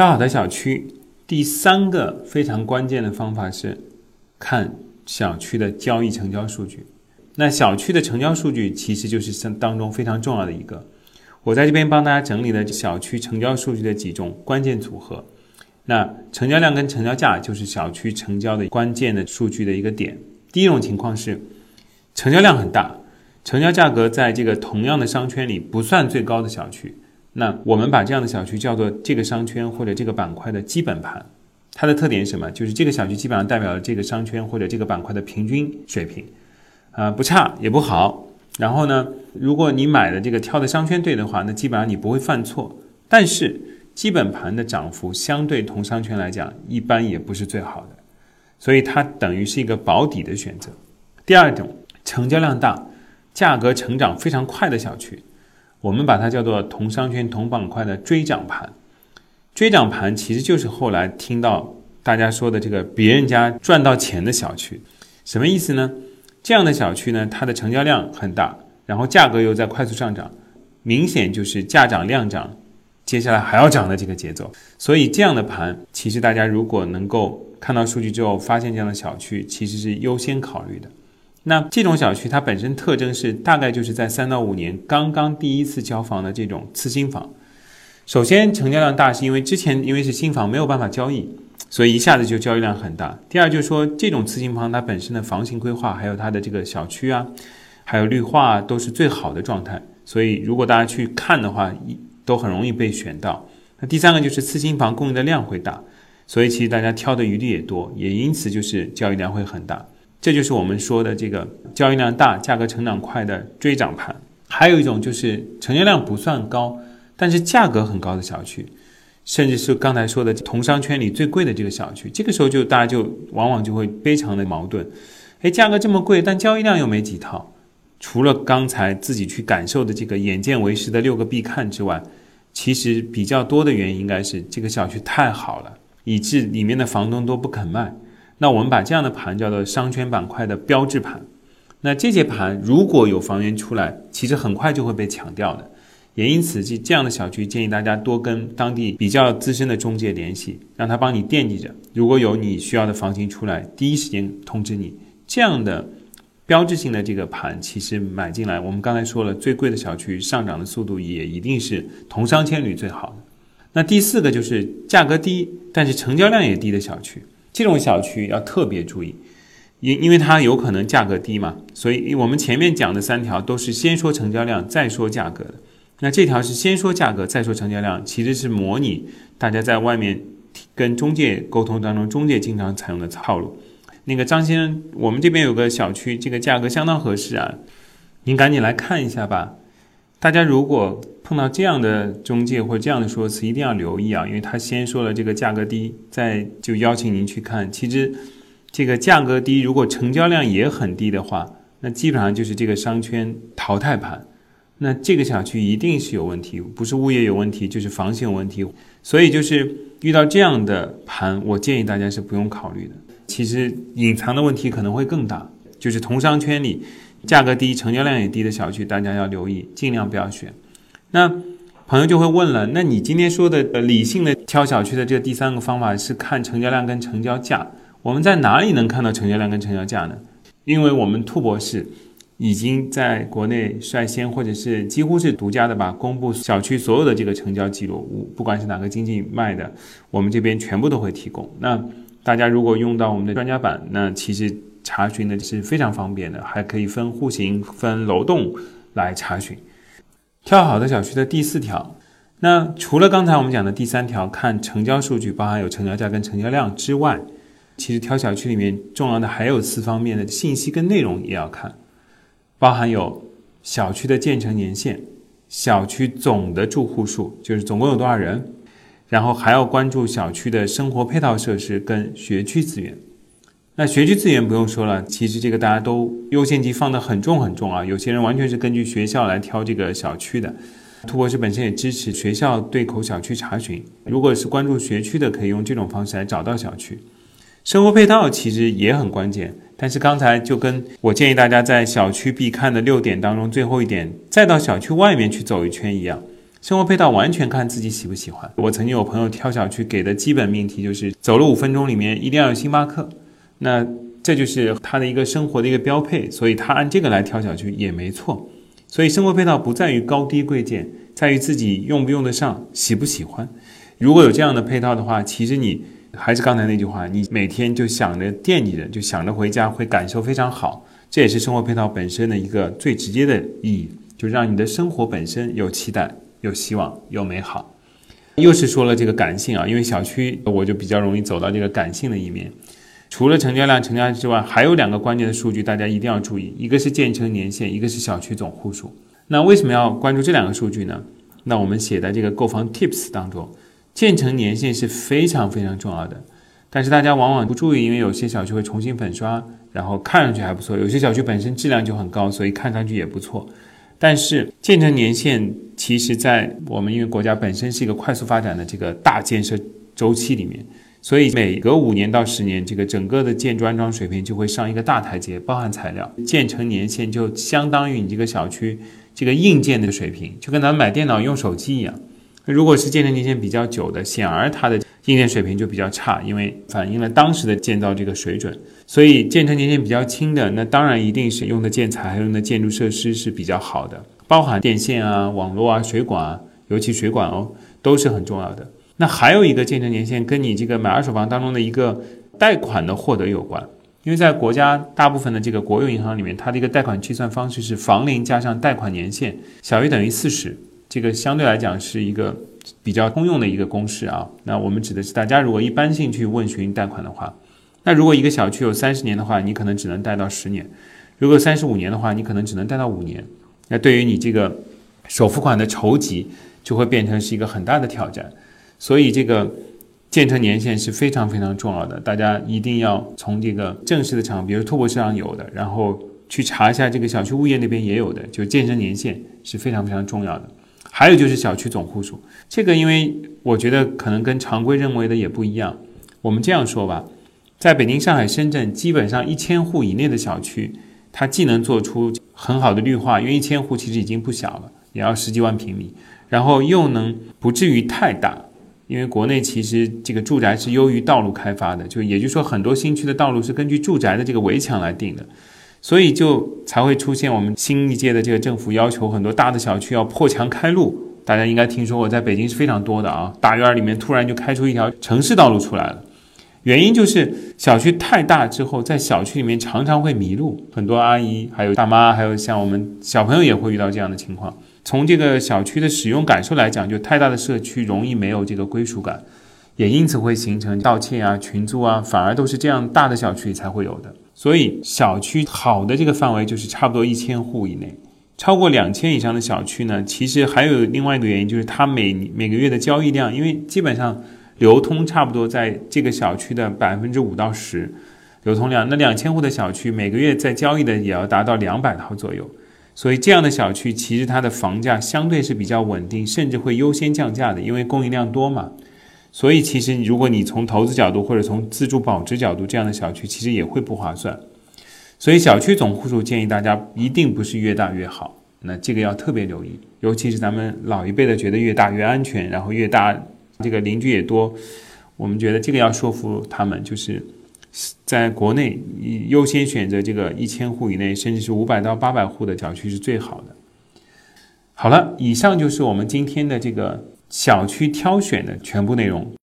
挑好的小区，第三个非常关键的方法是看小区的交易成交数据。那小区的成交数据其实就是当中非常重要的一个。我在这边帮大家整理了小区成交数据的几种关键组合。那成交量跟成交价就是小区成交的关键的数据的一个点。第一种情况是成交量很大，成交价格在这个同样的商圈里不算最高的小区。那我们把这样的小区叫做这个商圈或者这个板块的基本盘。它的特点是什么？就是这个小区基本上代表了这个商圈或者这个板块的平均水平，啊，不差也不好。然后呢，如果你买的这个挑的商圈对的话，那基本上你不会犯错。但是基本盘的涨幅相对同商圈来讲，一般也不是最好的，所以它等于是一个保底的选择。第二种，成交量大、价格成长非常快的小区，我们把它叫做同商圈同板块的追涨盘。追涨盘其实就是后来听到大家说的这个别人家赚到钱的小区，什么意思呢？这样的小区呢，它的成交量很大，然后价格又在快速上涨，明显就是价涨量涨，接下来还要涨的这个节奏。所以这样的盘，其实大家如果能够看到数据之后发现这样的小区，其实是优先考虑的。那这种小区它本身特征是大概就是在三到五年刚刚第一次交房的这种次新房。首先成交量大是因为之前因为是新房没有办法交易。所以一下子就交易量很大。第二就是说，这种次新房它本身的房型规划，还有它的这个小区啊，还有绿化都是最好的状态。所以如果大家去看的话，一都很容易被选到。那第三个就是次新房供应的量会大，所以其实大家挑的余地也多，也因此就是交易量会很大。这就是我们说的这个交易量大、价格成长快的追涨盘。还有一种就是成交量不算高，但是价格很高的小区。甚至是刚才说的同商圈里最贵的这个小区，这个时候就大家就往往就会非常的矛盾，哎，价格这么贵，但交易量又没几套。除了刚才自己去感受的这个眼见为实的六个必看之外，其实比较多的原因应该是这个小区太好了，以致里面的房东都不肯卖。那我们把这样的盘叫做商圈板块的标志盘。那这些盘如果有房源出来，其实很快就会被抢掉的。也因此，这这样的小区建议大家多跟当地比较资深的中介联系，让他帮你惦记着。如果有你需要的房型出来，第一时间通知你。这样的标志性的这个盘，其实买进来，我们刚才说了，最贵的小区上涨的速度也一定是同商圈里最好的。那第四个就是价格低，但是成交量也低的小区，这种小区要特别注意，因因为它有可能价格低嘛，所以我们前面讲的三条都是先说成交量，再说价格的。那这条是先说价格，再说成交量，其实是模拟大家在外面跟中介沟通当中，中介经常采用的套路。那个张先生，我们这边有个小区，这个价格相当合适啊，您赶紧来看一下吧。大家如果碰到这样的中介或者这样的说辞，一定要留意啊，因为他先说了这个价格低，再就邀请您去看。其实这个价格低，如果成交量也很低的话，那基本上就是这个商圈淘汰盘。那这个小区一定是有问题，不是物业有问题，就是房型有问题。所以就是遇到这样的盘，我建议大家是不用考虑的。其实隐藏的问题可能会更大，就是同商圈里价格低、成交量也低的小区，大家要留意，尽量不要选。那朋友就会问了，那你今天说的理性的挑小区的这第三个方法是看成交量跟成交价，我们在哪里能看到成交量跟成交价呢？因为我们兔博士。已经在国内率先或者是几乎是独家的吧，公布小区所有的这个成交记录，不管是哪个经纪卖的，我们这边全部都会提供。那大家如果用到我们的专家版，那其实查询的是非常方便的，还可以分户型、分楼栋来查询。挑好的小区的第四条，那除了刚才我们讲的第三条，看成交数据，包含有成交价跟成交量之外，其实挑小区里面重要的还有四方面的信息跟内容也要看。包含有小区的建成年限、小区总的住户数，就是总共有多少人，然后还要关注小区的生活配套设施跟学区资源。那学区资源不用说了，其实这个大家都优先级放得很重很重啊。有些人完全是根据学校来挑这个小区的。图博士本身也支持学校对口小区查询，如果是关注学区的，可以用这种方式来找到小区。生活配套其实也很关键。但是刚才就跟我建议大家在小区必看的六点当中最后一点，再到小区外面去走一圈一样，生活配套完全看自己喜不喜欢。我曾经有朋友挑小区给的基本命题就是走了五分钟里面一定要有星巴克，那这就是他的一个生活的一个标配，所以他按这个来挑小区也没错。所以生活配套不在于高低贵贱，在于自己用不用得上，喜不喜欢。如果有这样的配套的话，其实你还是刚才那句话，你每天就想着惦记着，就想着回家，会感受非常好。这也是生活配套本身的一个最直接的意义，就让你的生活本身有期待、有希望、有美好。又是说了这个感性啊，因为小区我就比较容易走到这个感性的一面。除了成交量、成交量之外，还有两个关键的数据，大家一定要注意，一个是建成年限，一个是小区总户数。那为什么要关注这两个数据呢？那我们写在这个购房 Tips 当中，建成年限是非常非常重要的。但是大家往往不注意，因为有些小区会重新粉刷。然后看上去还不错，有些小区本身质量就很高，所以看上去也不错。但是建成年限，其实在我们因为国家本身是一个快速发展的这个大建设周期里面，所以每隔五年到十年，这个整个的建筑安装水平就会上一个大台阶，包含材料。建成年限就相当于你这个小区这个硬件的水平，就跟咱们买电脑用手机一样。如果是建成年限比较久的，显而它的硬件水平就比较差，因为反映了当时的建造这个水准。所以建成年限比较轻的，那当然一定是用的建材还用的建筑设施是比较好的，包含电线啊、网络啊、水管啊，尤其水管哦，都是很重要的。那还有一个建成年限跟你这个买二手房当中的一个贷款的获得有关，因为在国家大部分的这个国有银行里面，它的一个贷款计算方式是房龄加上贷款年限小于等于四十。这个相对来讲是一个比较通用的一个公式啊。那我们指的是大家如果一般性去问询贷款的话，那如果一个小区有三十年的话，你可能只能贷到十年；如果三十五年的话，你可能只能贷到五年。那对于你这个首付款的筹集，就会变成是一个很大的挑战。所以这个建成年限是非常非常重要的，大家一定要从这个正式的场，比如拓市场有的，然后去查一下这个小区物业那边也有的，就建成年限是非常非常重要的。还有就是小区总户数，这个因为我觉得可能跟常规认为的也不一样。我们这样说吧，在北京、上海、深圳，基本上一千户以内的小区，它既能做出很好的绿化，因为一千户其实已经不小了，也要十几万平米，然后又能不至于太大，因为国内其实这个住宅是优于道路开发的，就也就是说很多新区的道路是根据住宅的这个围墙来定的。所以就才会出现我们新一届的这个政府要求很多大的小区要破墙开路。大家应该听说过，在北京是非常多的啊，大院里面突然就开出一条城市道路出来了。原因就是小区太大之后，在小区里面常常会迷路，很多阿姨、还有大妈，还有像我们小朋友也会遇到这样的情况。从这个小区的使用感受来讲，就太大的社区容易没有这个归属感，也因此会形成盗窃啊、群租啊，反而都是这样大的小区才会有的。所以小区好的这个范围就是差不多一千户以内，超过两千以上的小区呢，其实还有另外一个原因，就是它每每个月的交易量，因为基本上流通差不多在这个小区的百分之五到十流通量，那两千户的小区每个月在交易的也要达到两百套左右，所以这样的小区其实它的房价相对是比较稳定，甚至会优先降价的，因为供应量多嘛。所以，其实如果你从投资角度或者从自住保值角度，这样的小区其实也会不划算。所以，小区总户数建议大家一定不是越大越好，那这个要特别留意。尤其是咱们老一辈的觉得越大越安全，然后越大这个邻居也多，我们觉得这个要说服他们，就是在国内优先选择这个一千户以内，甚至是五百到八百户的小区是最好的。好了，以上就是我们今天的这个。小区挑选的全部内容。